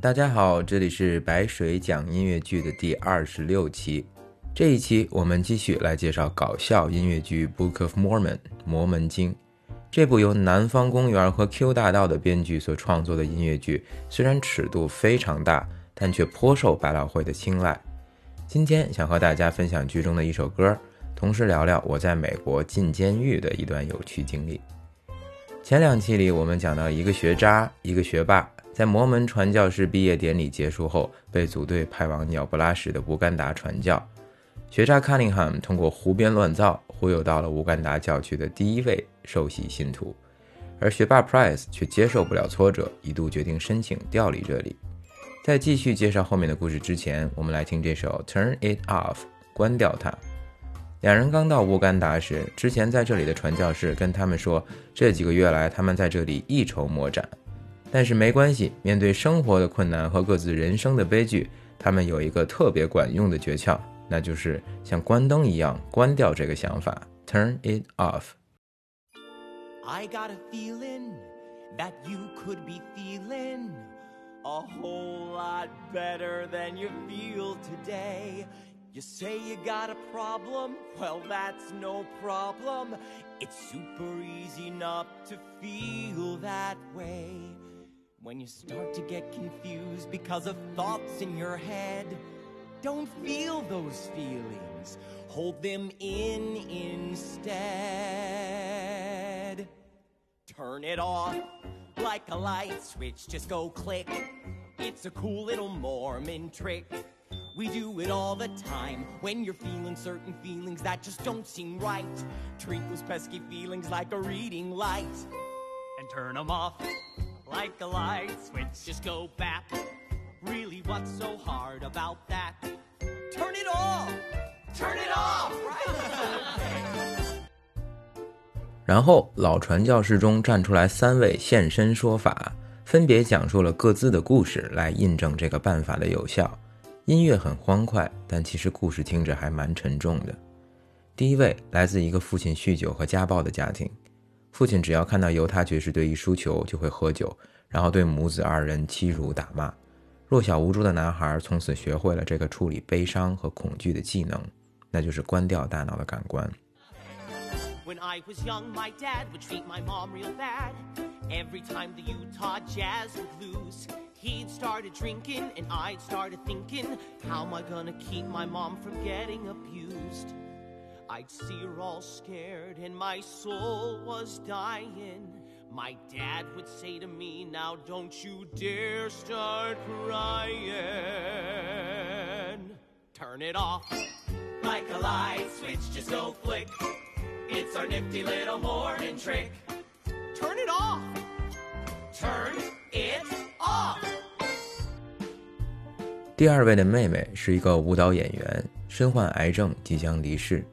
大家好，这里是白水讲音乐剧的第二十六期。这一期我们继续来介绍搞笑音乐剧《Book of Mormon》摩门经。这部由南方公园和 Q 大道的编剧所创作的音乐剧，虽然尺度非常大，但却颇受百老汇的青睐。今天想和大家分享剧中的一首歌，同时聊聊我在美国进监狱的一段有趣经历。前两期里，我们讲到一个学渣，一个学霸，在摩门传教士毕业典礼结束后，被组队派往鸟不拉屎的乌干达传教。学渣 Cunningham 通过胡编乱造，忽悠到了乌干达教区的第一位受洗信徒，而学霸 Price 却接受不了挫折，一度决定申请调离这里。在继续介绍后面的故事之前，我们来听这首 Turn It Off，关掉它。两人刚到乌干达时，之前在这里的传教士跟他们说，这几个月来他们在这里一筹莫展。但是没关系，面对生活的困难和各自人生的悲剧，他们有一个特别管用的诀窍。那就是像关灯一样关掉这个想法，turn it off。 I got a feeling that you could be feeling a whole lot better than you feel today. You say you got a problem? Well, that's no problem. It's super easy not to feel that way. When you start to get confused because of thoughts in your head, don't feel those feelings. Hold them in instead. Turn it off like a light switch. Just go click. It's a cool little Mormon trick. We do it all the time when you're feeling certain feelings that just don't seem right. Treat those pesky feelings like a reading light and turn them off like a light switch. Just go back. Really, what's so hard about that? Turn it off! Turn it off! Right? 然后老传教士中站出来三位现身说法，分别讲述了各自的故事，来印证这个办法的有效。音乐很欢快，但其实故事听着还蛮沉重的。第一位来自一个父亲酗酒和家暴的家庭，父亲只要看到犹他爵士队一输球就会喝酒，然后对母子二人欺辱打骂。弱小无助的男孩从此学会了这个处理悲伤和恐惧的技能，那就是关掉大脑的感官。When I was young, my dad would treat my mom real bad. Every time the Utah Jazz would lose, he'd started drinking and I'd started thinking, how am I gonna keep my mom from getting abused? I'd see her all scared and my soul was dying. My dad would say to me, now don't you dare start crying. Turn it off like a light switch, just go flick. It's our nifty little Mormon trick. Turn it off. Turn it off. 第二位的妹妹是一个舞蹈演员，身患癌症，即将离世。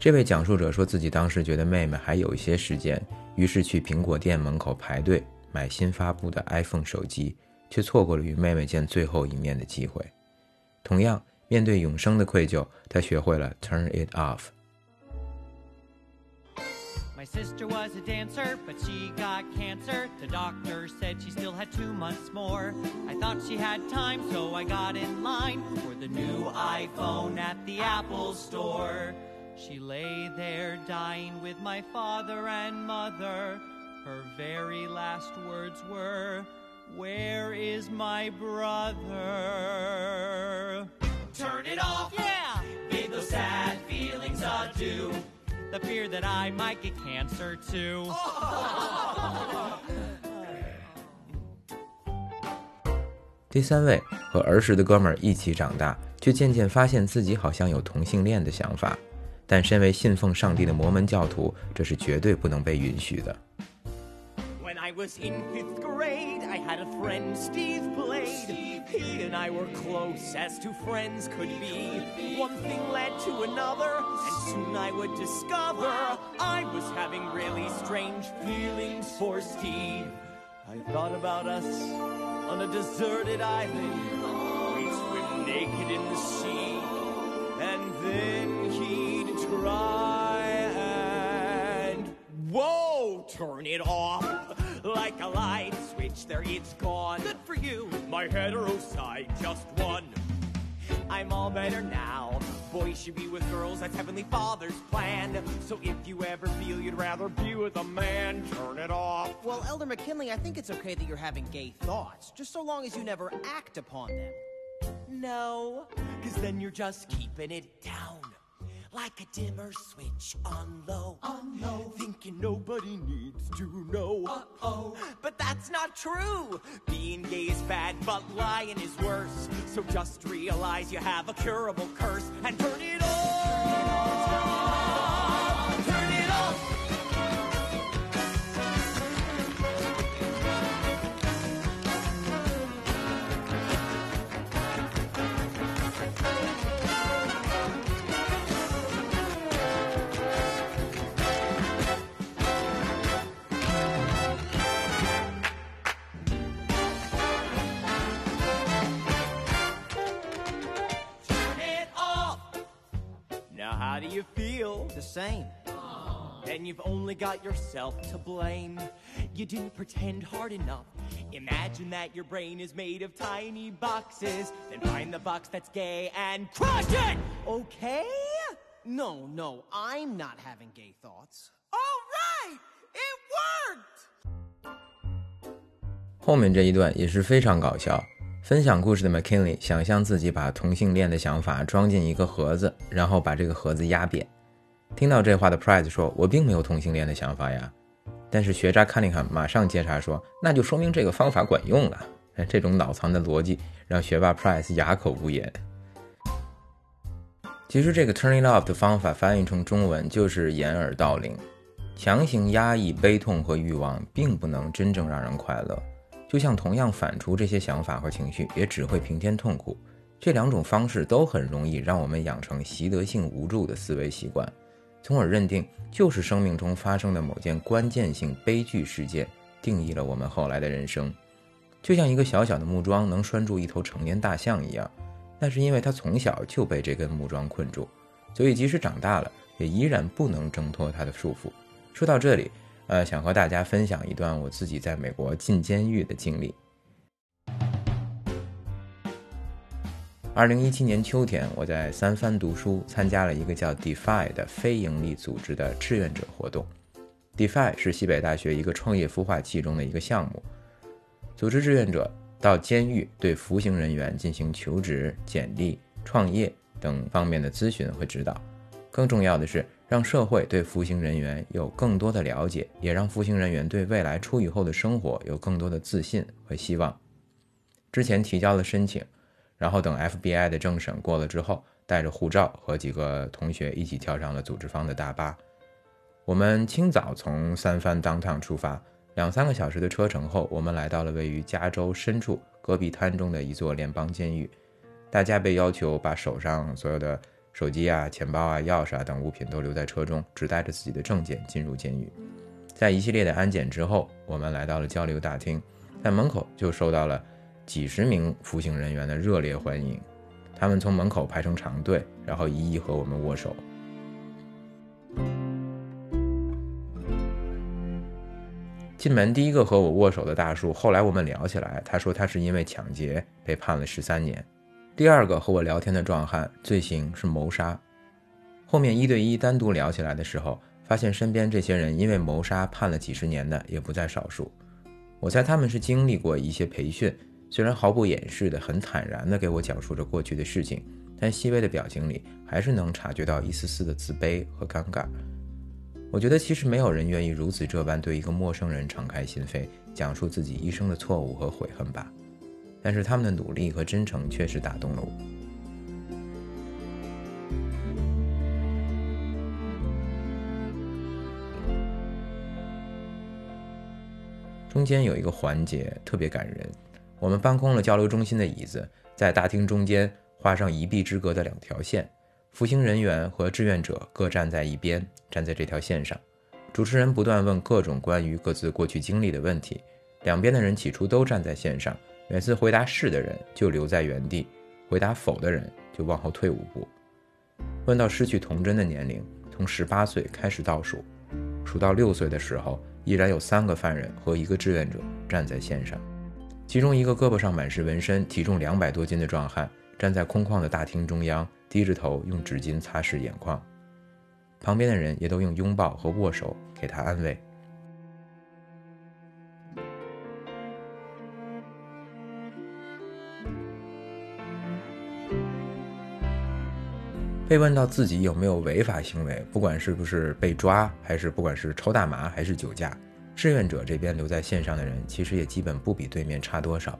这位讲述者说自己当时觉得妹妹还有一些时间，于是去苹果店门口排队买新发布的 iPhone 手机，却错过了与妹妹见最后一面的机会。同样，面对永生的愧疚，他学会了 turn it off。My sister was a dancer, but she got cancer. The doctor said she still had two months more. I thought she had time, so I got in line for the new iPhone at the Apple store. She lay there dying with my father and mother. Her very last words were, Where is my brother? Turn it off. Yeah! Bid those sad feelings adieu. The fear that I might get cancer too. 第三位和儿时的哥们儿一起长大，却渐渐发现自己好像有同性恋的想法。 但身为信奉上帝的摩门教徒，这是绝对不能被允许的。 When I was in fifth grade, I had a friend, Steve Blade. He and I were close as two friends could be. One thing led to another, and soon I would discover I was having really strange feelings for Steve. I thought about us on a deserted island. Light switch, there it's gone. Good for you. My hetero oh, side just won. I'm all better now. Boys should be with girls, that's Heavenly Father's plan. So if you ever feel you'd rather be with a man, turn it off. Well, Elder McKinley, I think it's okay that you're having gay thoughts, just so long as you never act upon them. No, cause then you're just keeping it down. Like a dimmer switch on low. On low. Thinking nobody needs to know. Uh oh. But that's not true. Being gay is bad, but lying is worse. So just realize you have a curable curse and turn it off. Now, how do you feel? The same. Then you've only got yourself to blame. You didn't pretend hard enough. Imagine that your brain is made of tiny boxes. Then find the box that's gay and crush it! Okay? No, no, I'm not having gay thoughts. All right! It worked! 后面这一段也是非常搞笑。 分享故事的 McKinley 想象自己把同性恋的想法装进一个盒子，然后把这个盒子压扁。听到这话的 Price 说：“我并没有同性恋的想法呀。”但是学渣 Cunningham 马上接茬说：“那就说明这个方法管用了。”，这种脑残的逻辑让学霸 Price 哑口无言。其实这个 turning off 的方法翻译成中文就是掩耳盗铃。强行压抑悲痛和欲望，并不能真正让人快乐。就像同样反刍这些想法和情绪，也只会平添痛苦。这两种方式都很容易让我们养成习得性无助的思维习惯，从而认定就是生命中发生的某件关键性悲剧事件定义了我们后来的人生。就像一个小小的木桩能拴住一头成年大象一样，那是因为它从小就被这根木桩困住，所以即使长大了，也依然不能挣脱它的束缚。说到这里，呃，想和大家分享一段我自己在美国进监狱的经历。二零一七年秋天，我在三藩读书，参加了一个叫 Defy 的非营利组织的志愿者活动。Defy 是西北大学一个创业孵化器中的一个项目，组织志愿者到监狱对服刑人员进行求职、简历、创业等方面的咨询和指导。更重要的是，让社会对服刑人员有更多的了解，也让服刑人员对未来出狱后的生活有更多的自信和希望。之前提交了申请，然后等 FBI 的政审过了之后，带着护照和几个同学一起跳上了组织方的大巴。我们清早从三藩 downtown 出发，两三个小时的车程后，我们来到了位于加州深处戈壁滩中的一座联邦监狱。大家被要求把手上所有的手机啊、钱包啊、钥匙啊等物品都留在车中，只带着自己的证件进入监狱。在一系列的安检之后，我们来到了交流大厅，在门口就受到了几十名服刑人员的热烈欢迎。他们从门口排成长队，然后一一和我们握手。进门第一个和我握手的大叔，后来我们聊起来，他说他是因为抢劫被判了十三年。第二个和我聊天的壮汉，罪行是谋杀。后面一对一单独聊起来的时候，发现身边这些人因为谋杀判了几十年的也不在少数。我猜他们是经历过一些培训，虽然毫不掩饰的、很坦然地给我讲述着过去的事情，但细微的表情里还是能察觉到一丝丝的自卑和尴尬。我觉得其实没有人愿意如此这般对一个陌生人敞开心扉，讲述自己一生的错误和悔恨吧。但是他们的努力和真诚确实打动了我。中间有一个环节特别感人，我们搬空了交流中心的椅子，在大厅中间画上一臂之隔的两条线，服刑人员和志愿者各站在一边，站在这条线上。主持人不断问各种关于各自过去经历的问题，两边的人起初都站在线上。每次回答是的人就留在原地，回答否的人就往后退五步。问到失去童真的年龄，从十八岁开始倒数，数到六岁的时候，依然有三个犯人和一个志愿者站在线上，其中一个胳膊上满是纹身、体重两百多斤的壮汉站在空旷的大厅中央，低着头用纸巾擦拭眼眶，旁边的人也都用拥抱和握手给他安慰。被问到自己有没有违法行为，不管是不是被抓，还是不管是抽大麻还是酒驾，志愿者这边留在线上的人其实也基本不比对面差多少。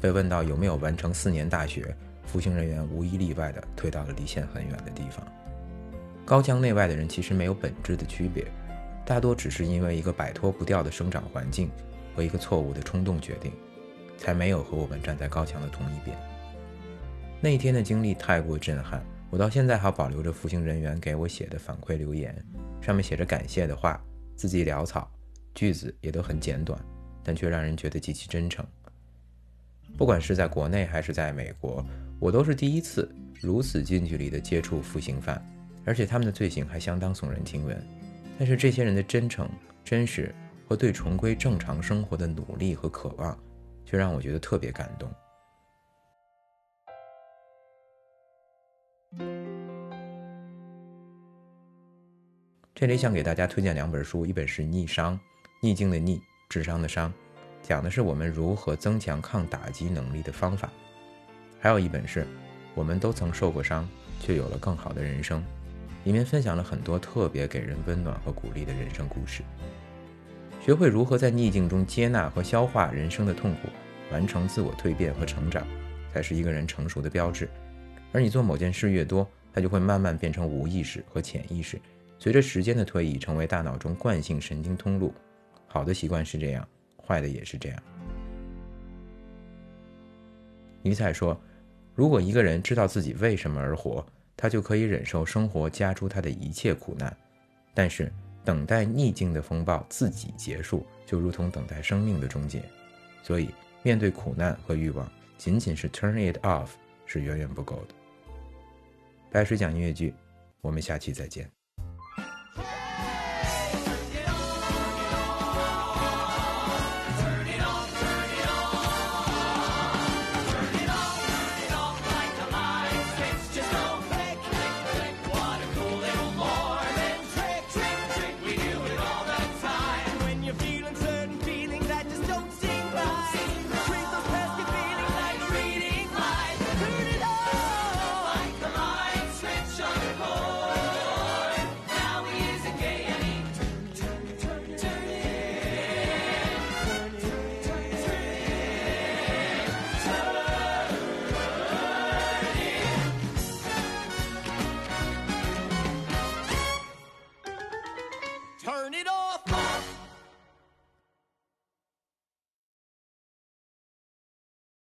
被问到有没有完成四年大学，服刑人员无一例外的退到了离线很远的地方。高墙内外的人其实没有本质的区别，大多只是因为一个摆脱不掉的生长环境和一个错误的冲动决定，才没有和我们站在高墙的同一边。那一天的经历太过震撼。我到现在还保留着服刑人员给我写的反馈留言，上面写着感谢的话，字迹潦草，句子也都很简短，但却让人觉得极其真诚。不管是在国内还是在美国，我都是第一次如此近距离的接触服刑犯，而且他们的罪行还相当耸人听闻。但是这些人的真诚、真实和对重归正常生活的努力和渴望，却让我觉得特别感动。这里想给大家推荐两本书，一本是《逆商》，逆境的逆，智商的商，讲的是我们如何增强抗打击能力的方法；还有一本是《我们都曾受过伤，却有了更好的人生》，里面分享了很多特别给人温暖和鼓励的人生故事。学会如何在逆境中接纳和消化人生的痛苦，完成自我蜕变和成长，才是一个人成熟的标志。而你做某件事越多，它就会慢慢变成无意识和潜意识。随着时间的推移，成为大脑中惯性神经通路。好的习惯是这样，坏的也是这样。尼采说：“如果一个人知道自己为什么而活，他就可以忍受生活加诸他的一切苦难。但是，等待逆境的风暴自己结束，就如同等待生命的终结。所以，面对苦难和欲望，仅仅是 turn it off 是远远不够的。”白水讲音乐剧，我们下期再见。